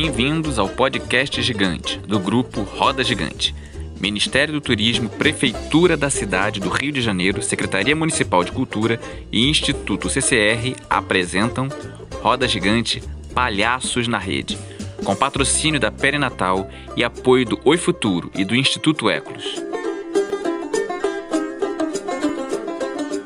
Bem-vindos ao podcast Gigante, do grupo Roda Gigante. Ministério do Turismo, Prefeitura da cidade do Rio de Janeiro, Secretaria Municipal de Cultura e Instituto CCR apresentam Roda Gigante Palhaços na Rede, com patrocínio da Perinatal e apoio do Oi Futuro e do Instituto Ecolos.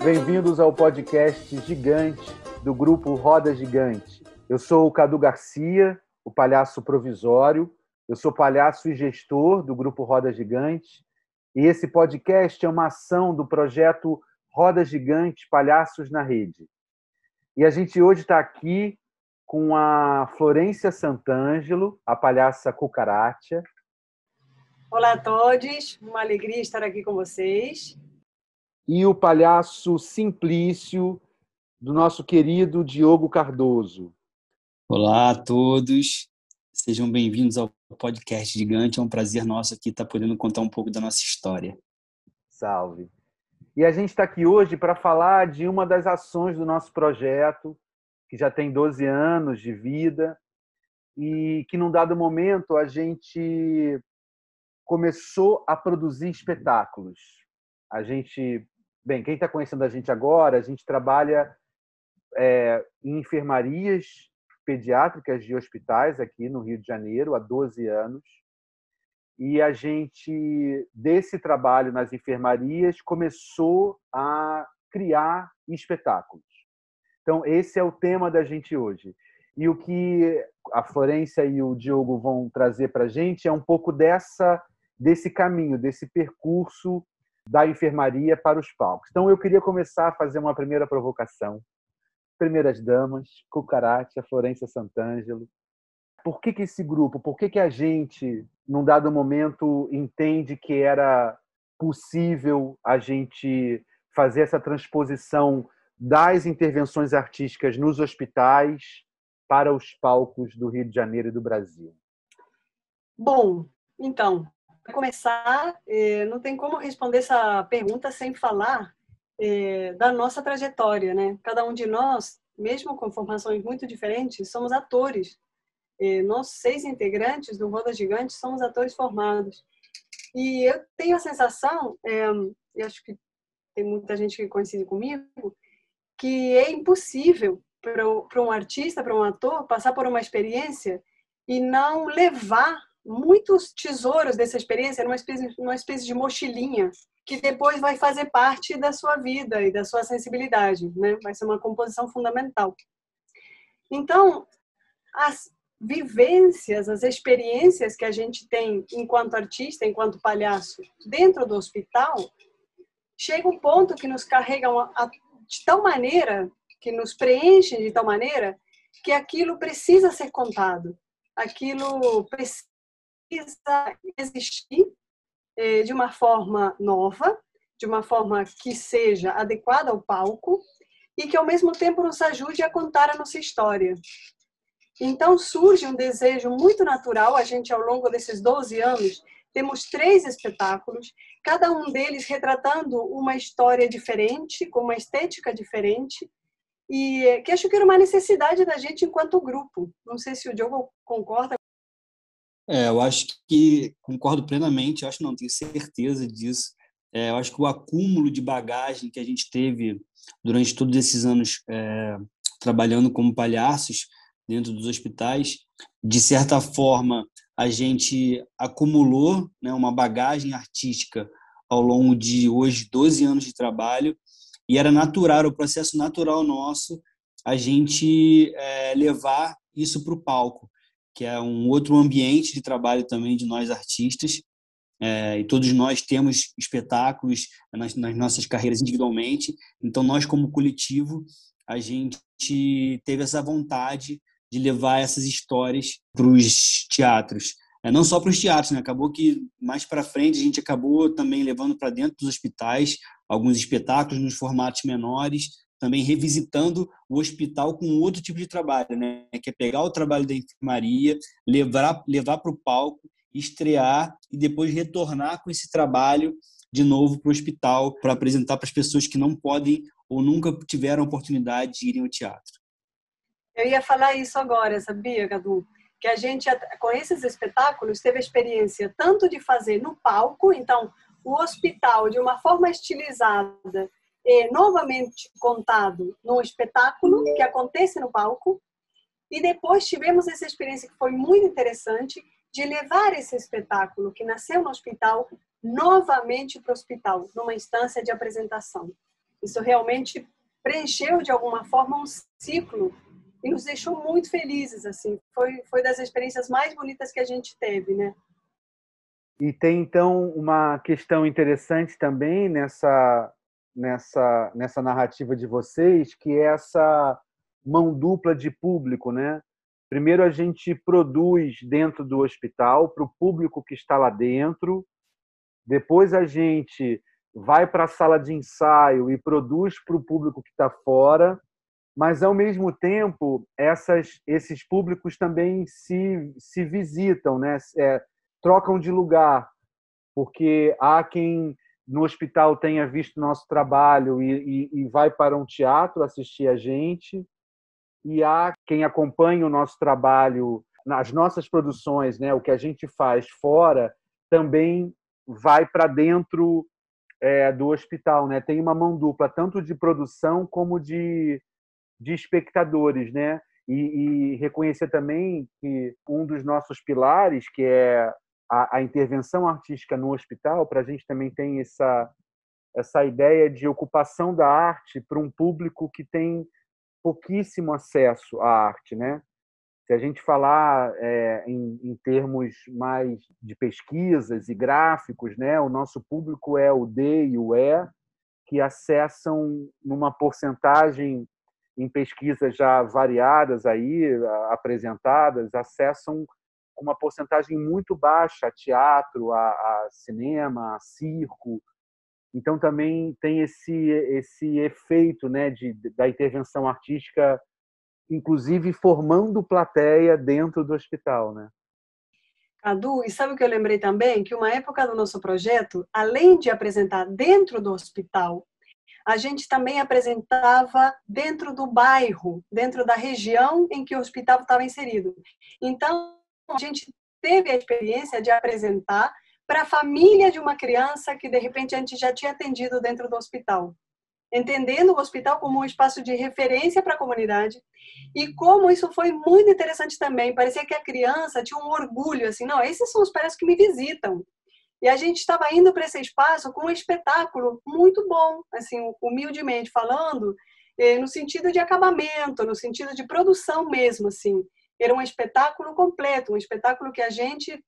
Bem-vindos ao podcast Gigante do grupo Roda Gigante. Eu sou o Cadu Garcia, o palhaço provisório eu sou palhaço e gestor do Grupo Roda Gigante, e esse podcast é uma ação do projeto Roda Gigante Palhaços na Rede. E a gente hoje está aqui com a Florência Santângelo, a palhaça Cucaracha. Olá a todos, uma alegria estar aqui com vocês. E o palhaço Simplício, do nosso querido Diogo Cardoso. Olá a todos, sejam bem-vindos ao podcast gigante. É um prazer nosso aqui estar podendo contar um pouco da nossa história. Salve. E a gente está aqui hoje para falar de uma das ações do nosso projeto, que já tem 12 anos de vida, e que num dado momento a gente começou a produzir espetáculos. A gente, bem, quem está conhecendo a gente agora, a gente trabalha é, em enfermarias pediátricas de hospitais aqui no Rio de Janeiro há 12 anos. E a gente, desse trabalho nas enfermarias, começou a criar espetáculos. Então, esse é o tema da gente hoje. E o que a Florência e o Diogo vão trazer para a gente é um pouco dessa, desse caminho, desse percurso da enfermaria para os palcos. Então, eu queria começar a fazer uma primeira provocação primeiras damas, Cucaracha, Florência Santangelo. Por que, que esse grupo, por que, que a gente, num dado momento, entende que era possível a gente fazer essa transposição das intervenções artísticas nos hospitais para os palcos do Rio de Janeiro e do Brasil? Bom, então, para começar, eh, não tem como responder essa pergunta sem falar é, da nossa trajetória, né? Cada um de nós, mesmo com formações muito diferentes, somos atores. É, nós seis integrantes do Roda Gigante somos atores formados. E eu tenho a sensação, é, e acho que tem muita gente que coincide comigo, que é impossível para um artista, para um ator, passar por uma experiência e não levar muitos tesouros dessa experiência numa espécie, numa espécie de mochilinha que depois vai fazer parte da sua vida e da sua sensibilidade, né? Vai ser uma composição fundamental. Então, as vivências, as experiências que a gente tem enquanto artista, enquanto palhaço, dentro do hospital, chega um ponto que nos carregam de tal maneira, que nos preenchem de tal maneira, que aquilo precisa ser contado, aquilo precisa existir é, de uma forma nova, de uma forma que seja adequada ao palco e que ao mesmo tempo nos ajude a contar a nossa história. Então surge um desejo muito natural, a gente ao longo desses 12 anos temos três espetáculos, cada um deles retratando uma história diferente, com uma estética diferente, e que acho que era uma necessidade da gente enquanto grupo. Não sei se o Diogo concorda é, eu acho que concordo plenamente, acho não, tenho certeza disso. É, eu acho que o acúmulo de bagagem que a gente teve durante todos esses anos é, trabalhando como palhaços dentro dos hospitais, de certa forma, a gente acumulou né, uma bagagem artística ao longo de hoje 12 anos de trabalho e era natural, o processo natural nosso, a gente é, levar isso para o palco que é um outro ambiente de trabalho também de nós artistas. É, e todos nós temos espetáculos nas, nas, nossas carreiras individualmente. Então, nós, como coletivo, a gente teve essa vontade de levar essas histórias para os teatros. É, não só para os teatros, né? acabou que mais para frente a gente acabou também levando para dentro dos hospitais alguns espetáculos nos formatos menores, também revisitando o hospital com outro tipo de trabalho, né? que é pegar o trabalho da enfermaria, levar, levar para o palco, estrear e depois retornar com esse trabalho de novo para o hospital para apresentar para as pessoas que não podem ou nunca tiveram oportunidade de irem ao teatro. Eu ia falar isso agora, sabia, Cadu? que a gente, com esses espetáculos, teve a experiência tanto de fazer no palco, então, o hospital de uma forma estilizada, e novamente contado no espetáculo que acontece no palco, e depois tivemos essa experiência que foi muito interessante de levar esse espetáculo que nasceu no hospital novamente para o hospital, numa instância de apresentação. Isso realmente preencheu de alguma forma um ciclo e nos deixou muito felizes assim. Foi foi das experiências mais bonitas que a gente teve, né? E tem então uma questão interessante também nessa nessa nessa narrativa de vocês, que é essa mão dupla de público, né? Primeiro a gente produz dentro do hospital para o público que está lá dentro, depois a gente vai para a sala de ensaio e produz para o público que está fora, mas ao mesmo tempo essas, esses públicos também se, se visitam, né? É, trocam de lugar, porque há quem no hospital tenha visto nosso trabalho e, e, e vai para um teatro assistir a gente, e há quem acompanha o nosso trabalho nas nossas produções, né? O que a gente faz fora também vai para dentro é, do hospital, né? Tem uma mão dupla tanto de produção como de de espectadores, né? E, e, reconhecer também que um dos nossos pilares, que é a, a intervenção artística no hospital, para a gente também tem essa essa ideia de ocupação da arte para um público que tem pouquíssimo acesso à arte, né? Se a gente falar é, em, em, termos mais de pesquisas e gráficos, né, o nosso público é o D e o E, que acessam numa porcentagem em pesquisas já variadas aí apresentadas acessam uma porcentagem muito baixa a teatro, a, a, cinema, a circo. Então também tem esse esse efeito, né, de, da intervenção artística, inclusive formando plateia dentro do hospital, né? Cadu, e sabe o que eu lembrei também? Que uma época do nosso projeto, além de apresentar dentro do hospital a gente também apresentava dentro do bairro, dentro da região em que o hospital estava inserido. Então, a gente teve a experiência de apresentar para a família de uma criança que de repente a gente já tinha atendido dentro do hospital. Entendendo o hospital como um espaço de referência para a comunidade e como isso foi muito interessante também. Parecia que a criança tinha um orgulho, assim, não, esses são os pais que me visitam. E a gente estava indo para esse espaço com um espetáculo muito bom, assim, humildemente falando, eh, no sentido de acabamento, no sentido de produção mesmo, assim. Era um espetáculo completo, um espetáculo que a gente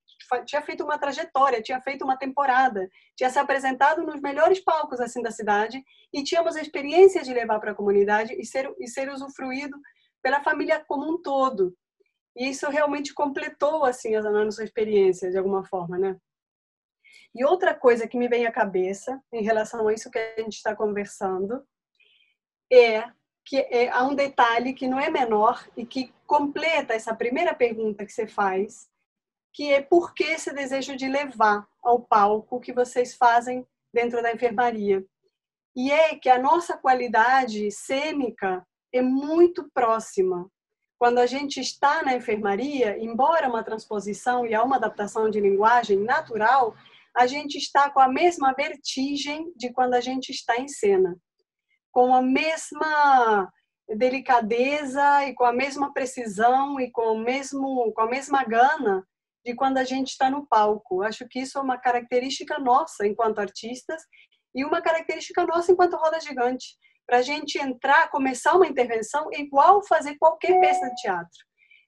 tinha feito uma trajetória, tinha feito uma temporada, tinha se apresentado nos melhores palcos assim da cidade e tínhamos a experiência de levar para a comunidade e ser e ser usufruído pela família como um todo. E isso realmente completou assim a nossa experiência de alguma forma, né? E outra coisa que me vem à cabeça em relação a isso que a gente está conversando é que é, há um detalhe que não é menor e que completa essa primeira pergunta que você faz, que é por que esse desejo de levar ao palco que vocês fazem dentro da enfermaria. E é que a nossa qualidade cênica é muito próxima. Quando a gente está na enfermaria, embora uma transposição e há uma adaptação de linguagem natural, a gente está com a mesma vertigem de quando a gente está em cena, com a mesma delicadeza e com a mesma precisão e com o mesmo com a mesma gana de quando a gente está no palco. Acho que isso é uma característica nossa enquanto artistas e uma característica nossa enquanto roda gigante. Para a gente entrar, começar uma intervenção, é igual fazer qualquer peça de teatro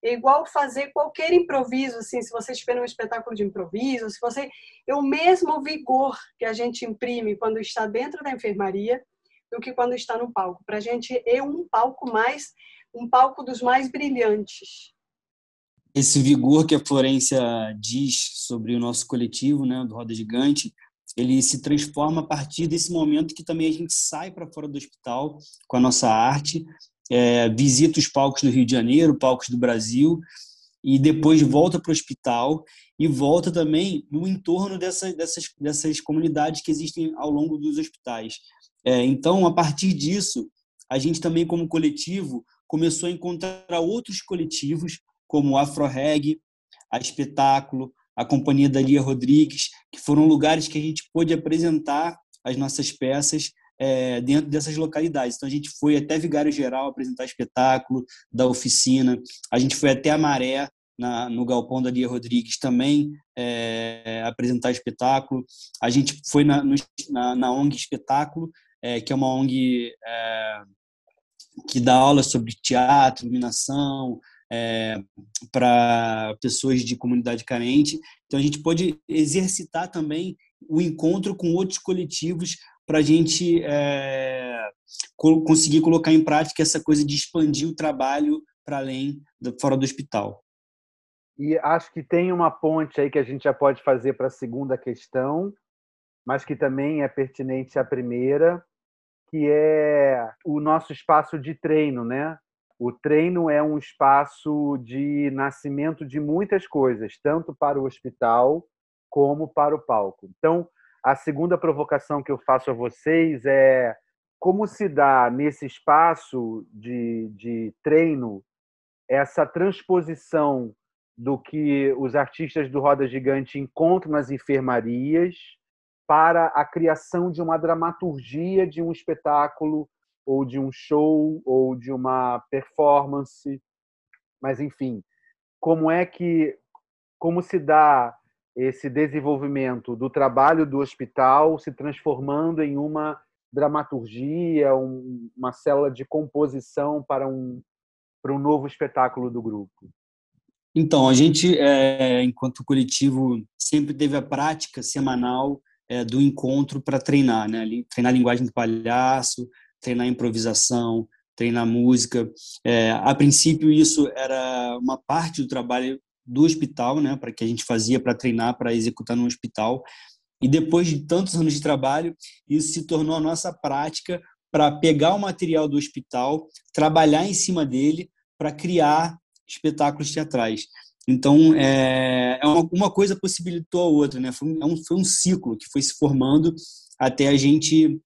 é igual fazer qualquer improviso, assim, se você estiver num espetáculo de improviso, se você é o mesmo vigor que a gente imprime quando está dentro da enfermaria do que quando está no palco. Para a gente é um palco mais, um palco dos mais brilhantes. Esse vigor que a Florência diz sobre o nosso coletivo, né, do Roda Gigante, ele se transforma a partir desse momento que também a gente sai para fora do hospital com a nossa arte é, visita os palcos do Rio de Janeiro, palcos do Brasil, e depois volta para o hospital e volta também no entorno dessa, dessas, dessas comunidades que existem ao longo dos hospitais. É, então, a partir disso, a gente também, como coletivo, começou a encontrar outros coletivos como Afro Reg, a Espetáculo, a Companhia da Lia Rodrigues, que foram lugares que a gente pôde apresentar as nossas peças é, dentro dessas localidades. Então, a gente foi até Vigário Geral apresentar espetáculo da oficina, a gente foi até a Maré, na, no Galpão da Lia Rodrigues, também é, apresentar espetáculo. A gente foi na, no, na, na ONG Espetáculo, é, que é uma ONG é, que dá aulas sobre teatro, iluminação, é, para pessoas de comunidade carente. Então, a gente pode exercitar também o encontro com outros coletivos para a gente é, conseguir colocar em prática essa coisa de expandir o trabalho para além, do, fora do hospital. E acho que tem uma ponte aí que a gente já pode fazer para a segunda questão, mas que também é pertinente à primeira, que é o nosso espaço de treino, né? O treino é um espaço de nascimento de muitas coisas, tanto para o hospital como para o palco. Então, a segunda provocação que eu faço a vocês é como se dá nesse espaço de, de treino essa transposição do que os artistas do Roda Gigante encontram nas enfermarias para a criação de uma dramaturgia de um espetáculo ou de um show ou de uma performance mas enfim como é que como se dá esse desenvolvimento do trabalho do hospital se transformando em uma dramaturgia, um, uma célula de composição para um, para um novo espetáculo do grupo? Então, a gente, é, enquanto coletivo, sempre teve a prática semanal é, do encontro para treinar, né? Treinar linguagem do palhaço, treinar improvisação, treinar música. É, a princípio, isso era uma parte do trabalho do hospital, né, para que a gente fazia para treinar, para executar no hospital. E depois de tantos anos de trabalho, isso se tornou a nossa prática para pegar o material do hospital, trabalhar em cima dele para criar espetáculos teatrais. Então, é, é uma, uma, coisa possibilitou a outra, né? Foi um, é foi um ciclo que foi se formando até a gente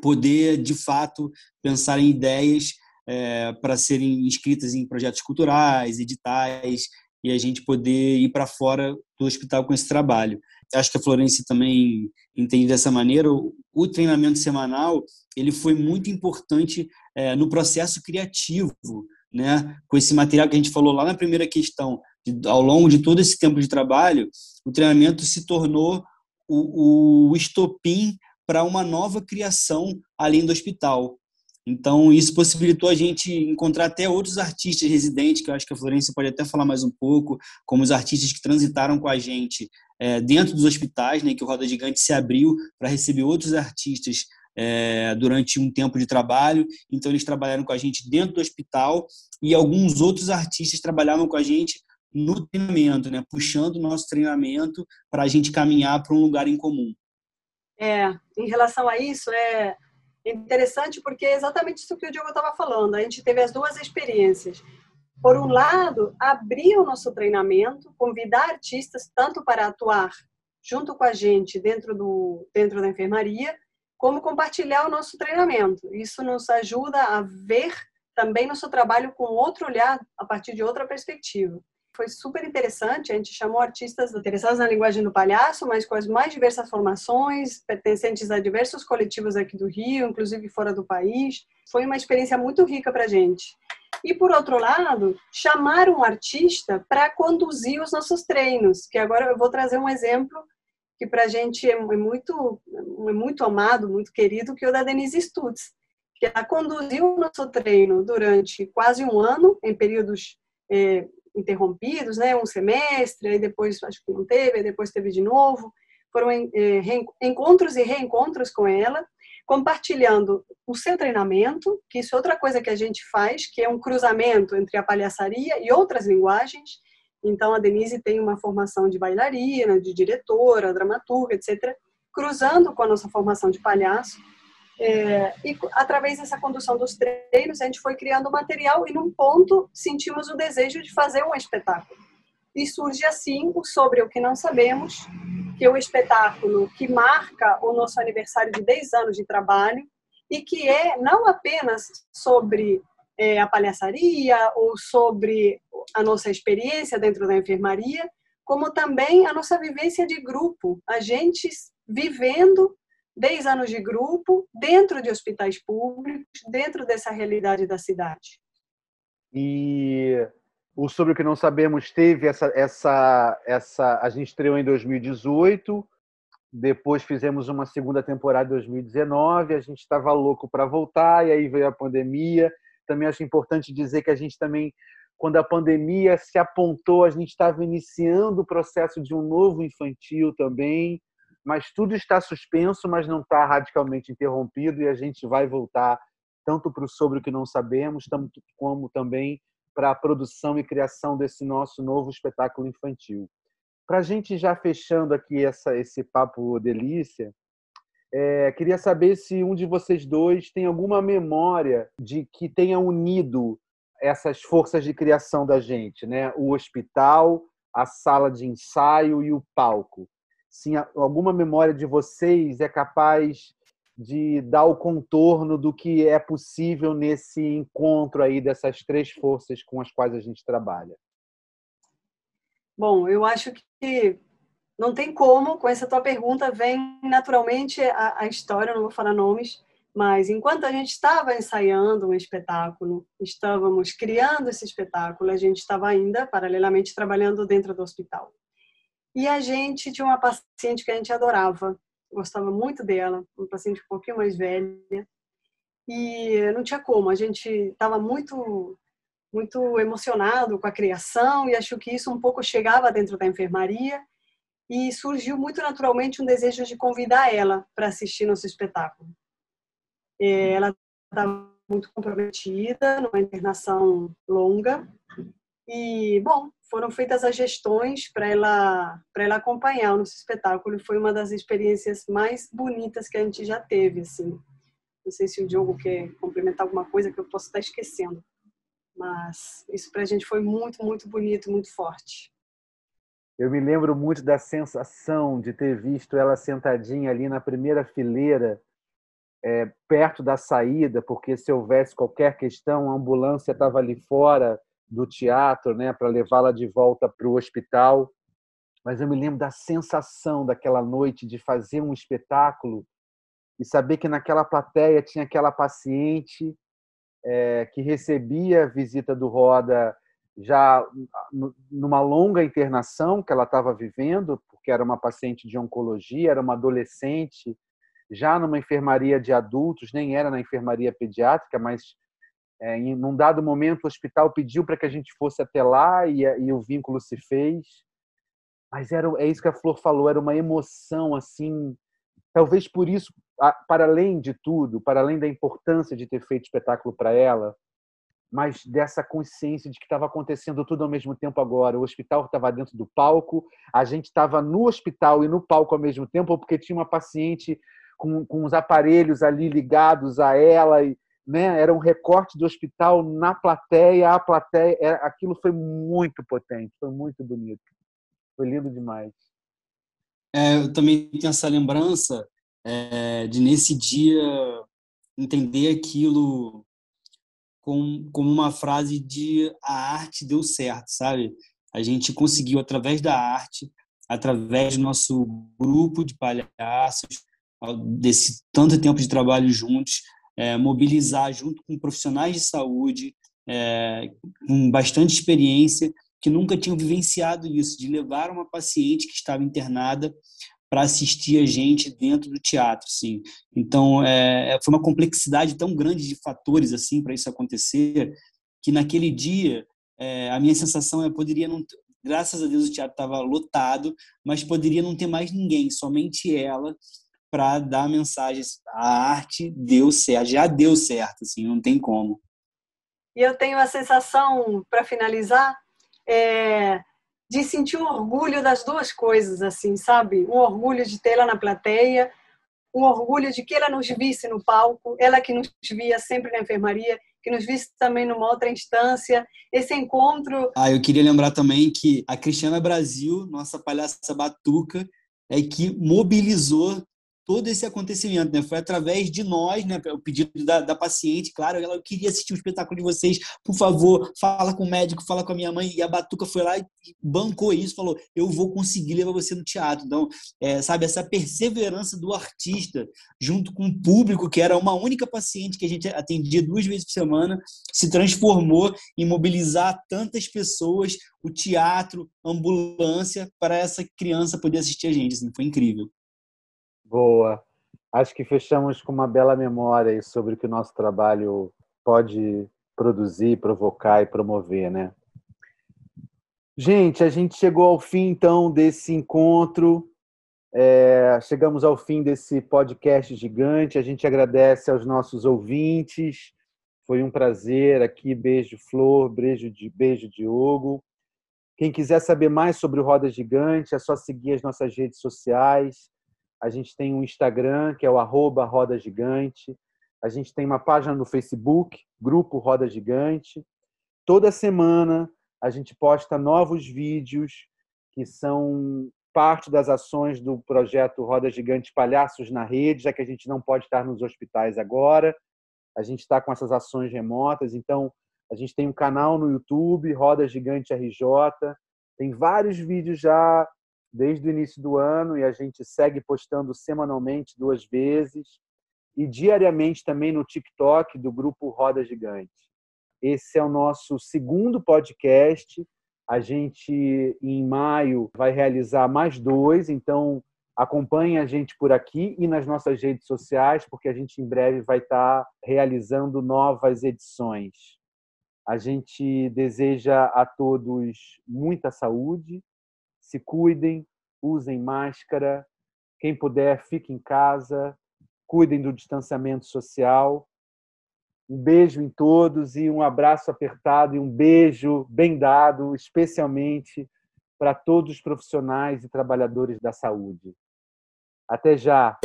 poder, de fato, pensar em ideias é, para serem inscritas em projetos culturais, editais e a gente poder ir para fora do hospital com esse trabalho. Acho que a Florence também entende dessa maneira. O, treinamento semanal ele foi muito importante é, no processo criativo, né? Com esse material que a gente falou lá na primeira questão, de, ao longo de todo esse tempo de trabalho, o treinamento se tornou o, o estopim para uma nova criação além do hospital. Então, isso possibilitou a gente encontrar até outros artistas residentes, que eu acho que a Florência pode até falar mais um pouco, como os artistas que transitaram com a gente é, dentro dos hospitais, né, que o Roda Gigante se abriu para receber outros artistas é, durante um tempo de trabalho. Então, eles trabalharam com a gente dentro do hospital e alguns outros artistas trabalhavam com a gente no treinamento, né, puxando o nosso treinamento para a gente caminhar para um lugar em comum. É, em relação a isso, é interessante porque é exatamente isso que o Diogo estava falando. A gente teve as duas experiências. Por um lado, abrir o nosso treinamento, convidar artistas tanto para atuar junto com a gente dentro do dentro da enfermaria, como compartilhar o nosso treinamento. Isso nos ajuda a ver também nosso trabalho com outro olhar, a partir de outra perspectiva foi super interessante. A gente chamou artistas interessados na linguagem do palhaço, mas com as mais diversas formações, pertencentes a diversos coletivos aqui do Rio, inclusive fora do país. Foi uma experiência muito rica para a gente. E, por outro lado, chamar um artista para conduzir os nossos treinos, que agora eu vou trazer um exemplo que para a gente é muito, é muito amado, muito querido, que é o da Denise Stutz, que ela conduziu o nosso treino durante quase um ano, em períodos é, interrompidos, né? Um semestre, aí depois acho que não teve, aí depois teve de novo. Foram é, encontros e reencontros com ela, compartilhando o seu treinamento, que isso é outra coisa que a gente faz, que é um cruzamento entre a palhaçaria e outras linguagens. Então, a Denise tem uma formação de bailarina, de diretora, dramaturga, etc., cruzando com a nossa formação de palhaço é, e através dessa condução dos treinos, a gente foi criando material e, num ponto, sentimos o desejo de fazer um espetáculo. E surge assim o Sobre o que Não Sabemos, que é o espetáculo que marca o nosso aniversário de 10 anos de trabalho e que é não apenas sobre é, a palhaçaria ou sobre a nossa experiência dentro da enfermaria, como também a nossa vivência de grupo, a gente vivendo 10 anos de grupo dentro de hospitais públicos, dentro dessa realidade da cidade. E o Sobre o que Não Sabemos teve essa. essa, essa a gente estreou em 2018, depois fizemos uma segunda temporada em 2019, a gente estava louco para voltar, e aí veio a pandemia. Também acho importante dizer que a gente também, quando a pandemia se apontou, a gente estava iniciando o processo de um novo infantil também, mas tudo está suspenso, mas não está radicalmente interrompido, e a gente vai voltar tanto para o Sobre o que Não Sabemos, como também para a produção e criação desse nosso novo espetáculo infantil. Para a gente já fechando aqui essa, esse papo delícia, é, queria saber se um de vocês dois tem alguma memória de que tenha unido essas forças de criação da gente, né? O hospital, a sala de ensaio e o palco. Se alguma memória de vocês é capaz de dar o contorno do que é possível nesse encontro aí dessas três forças com as quais a gente trabalha? Bom, eu acho que não tem como, com essa tua pergunta, vem naturalmente a, a história, não vou falar nomes, mas enquanto a gente estava ensaiando um espetáculo, estávamos criando esse espetáculo, a gente estava ainda, paralelamente, trabalhando dentro do hospital. E a gente tinha uma paciente que a gente adorava, gostava muito dela, uma paciente um pouquinho mais velha, e não tinha como, a gente estava muito muito emocionado com a criação e acho que isso um pouco chegava dentro da enfermaria. E surgiu muito naturalmente um desejo de convidar ela para assistir nosso espetáculo. É, ela estava muito comprometida numa internação longa. E bom foram feitas as gestões para ela para ela acompanhar o nosso espetáculo. E foi uma das experiências mais bonitas que a gente já teve assim. Não sei se o Diogo quer complementar alguma coisa que eu posso estar esquecendo mas isso para a gente foi muito muito bonito muito forte. Eu me lembro muito da sensação de ter visto ela sentadinha ali na primeira fileira é, perto da saída porque se houvesse qualquer questão a ambulância estava ali fora do teatro, né, para levá-la de volta para o hospital. Mas eu me lembro da sensação daquela noite de fazer um espetáculo e saber que naquela plateia tinha aquela paciente é, que recebia a visita do Roda já numa longa internação que ela estava vivendo, porque era uma paciente de oncologia, era uma adolescente, já numa enfermaria de adultos, nem era na enfermaria pediátrica, mas é, em um dado momento, o hospital pediu para que a gente fosse até lá e, e, o vínculo se fez. Mas era, é isso que a Flor falou, era uma emoção assim. Talvez por isso, para além de tudo, para além da importância de ter feito espetáculo para ela, mas dessa consciência de que estava acontecendo tudo ao mesmo tempo agora. O hospital estava dentro do palco, a gente estava no hospital e no palco ao mesmo tempo, porque tinha uma paciente com, com os aparelhos ali ligados a ela e, né? Era um recorte do hospital na plateia, a plateia, era, aquilo foi muito potente, foi muito bonito, foi lindo demais. É, eu também tenho essa lembrança é, de nesse dia entender aquilo como, como uma frase de a arte deu certo, sabe? A gente conseguiu através da arte, através do nosso grupo de palhaços, desse tanto tempo de trabalho juntos, é, mobilizar junto com profissionais de saúde é, com bastante experiência que nunca tinham vivenciado isso, de levar uma paciente que estava internada para assistir a gente dentro do teatro, sim. Então, é, é, foi uma complexidade tão grande de fatores assim para isso acontecer que naquele dia é, a minha sensação é poderia não, graças a Deus o teatro estava lotado, mas poderia não ter mais ninguém, somente ela para dar mensagens. A arte deu certo, já deu certo, assim, não tem como. E eu tenho a sensação, para finalizar, é, de sentir um orgulho das duas coisas, assim, sabe? Um orgulho de tê-la na plateia, um orgulho de que ela nos visse no palco, ela que nos via sempre na enfermaria, que nos visse também numa outra instância, esse encontro. Ah, eu queria lembrar também que a Cristiana Brasil, nossa palhaça batuca, é que mobilizou todo esse acontecimento, né? Foi através de nós, né? O pedido da, da paciente, claro, ela eu queria assistir o um espetáculo de vocês, por favor, fala com o médico, fala com a minha mãe. E a Batuca foi lá e bancou isso, falou: eu vou conseguir levar você no teatro. Então, é, sabe, essa perseverança do artista junto com o público, que era uma única paciente que a gente atendia duas vezes por semana, se transformou em mobilizar tantas pessoas, o teatro, ambulância, para essa criança poder assistir a gente. Assim, foi incrível. Boa. Acho que fechamos com uma bela memória sobre o que o nosso trabalho pode produzir, provocar e promover, né? Gente, a gente chegou ao fim então desse encontro. É, chegamos ao fim desse podcast gigante. A gente agradece aos nossos ouvintes. Foi um prazer aqui. Beijo, Flor. Beijo, beijo Diogo. Quem quiser saber mais sobre o Roda Gigante, é só seguir as nossas redes sociais. A gente tem um Instagram, que é o arroba Roda Gigante. A gente tem uma página no Facebook, Grupo Roda Gigante. Toda semana a gente posta novos vídeos que são parte das ações do projeto Roda Gigante Palhaços na Rede, já que a gente não pode estar nos hospitais agora. A gente está com essas ações remotas, então a gente tem um canal no YouTube, Roda Gigante RJ. Tem vários vídeos já desde o início do ano e a gente segue postando semanalmente duas vezes e diariamente também no TikTok do grupo Roda Gigante. Esse é o nosso segundo podcast. A gente em maio vai realizar mais dois, então acompanhe a gente por aqui e nas nossas redes sociais, porque a gente em breve vai estar realizando novas edições. A gente deseja a todos muita saúde, se cuidem, usem máscara. Quem puder, fique em casa, cuidem do distanciamento social. Um beijo em todos e um abraço apertado e um beijo bem dado, especialmente para todos os profissionais e trabalhadores da saúde. Até já!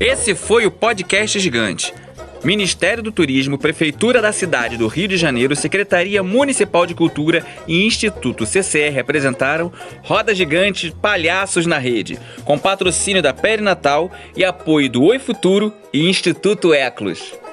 Esse foi o podcast gigante. Ministério do Turismo, Prefeitura da cidade do Rio de Janeiro, Secretaria Municipal de Cultura e Instituto CCR apresentaram Roda Gigante Palhaços na Rede, com patrocínio da Natal e apoio do Oi Futuro e Instituto Eclos.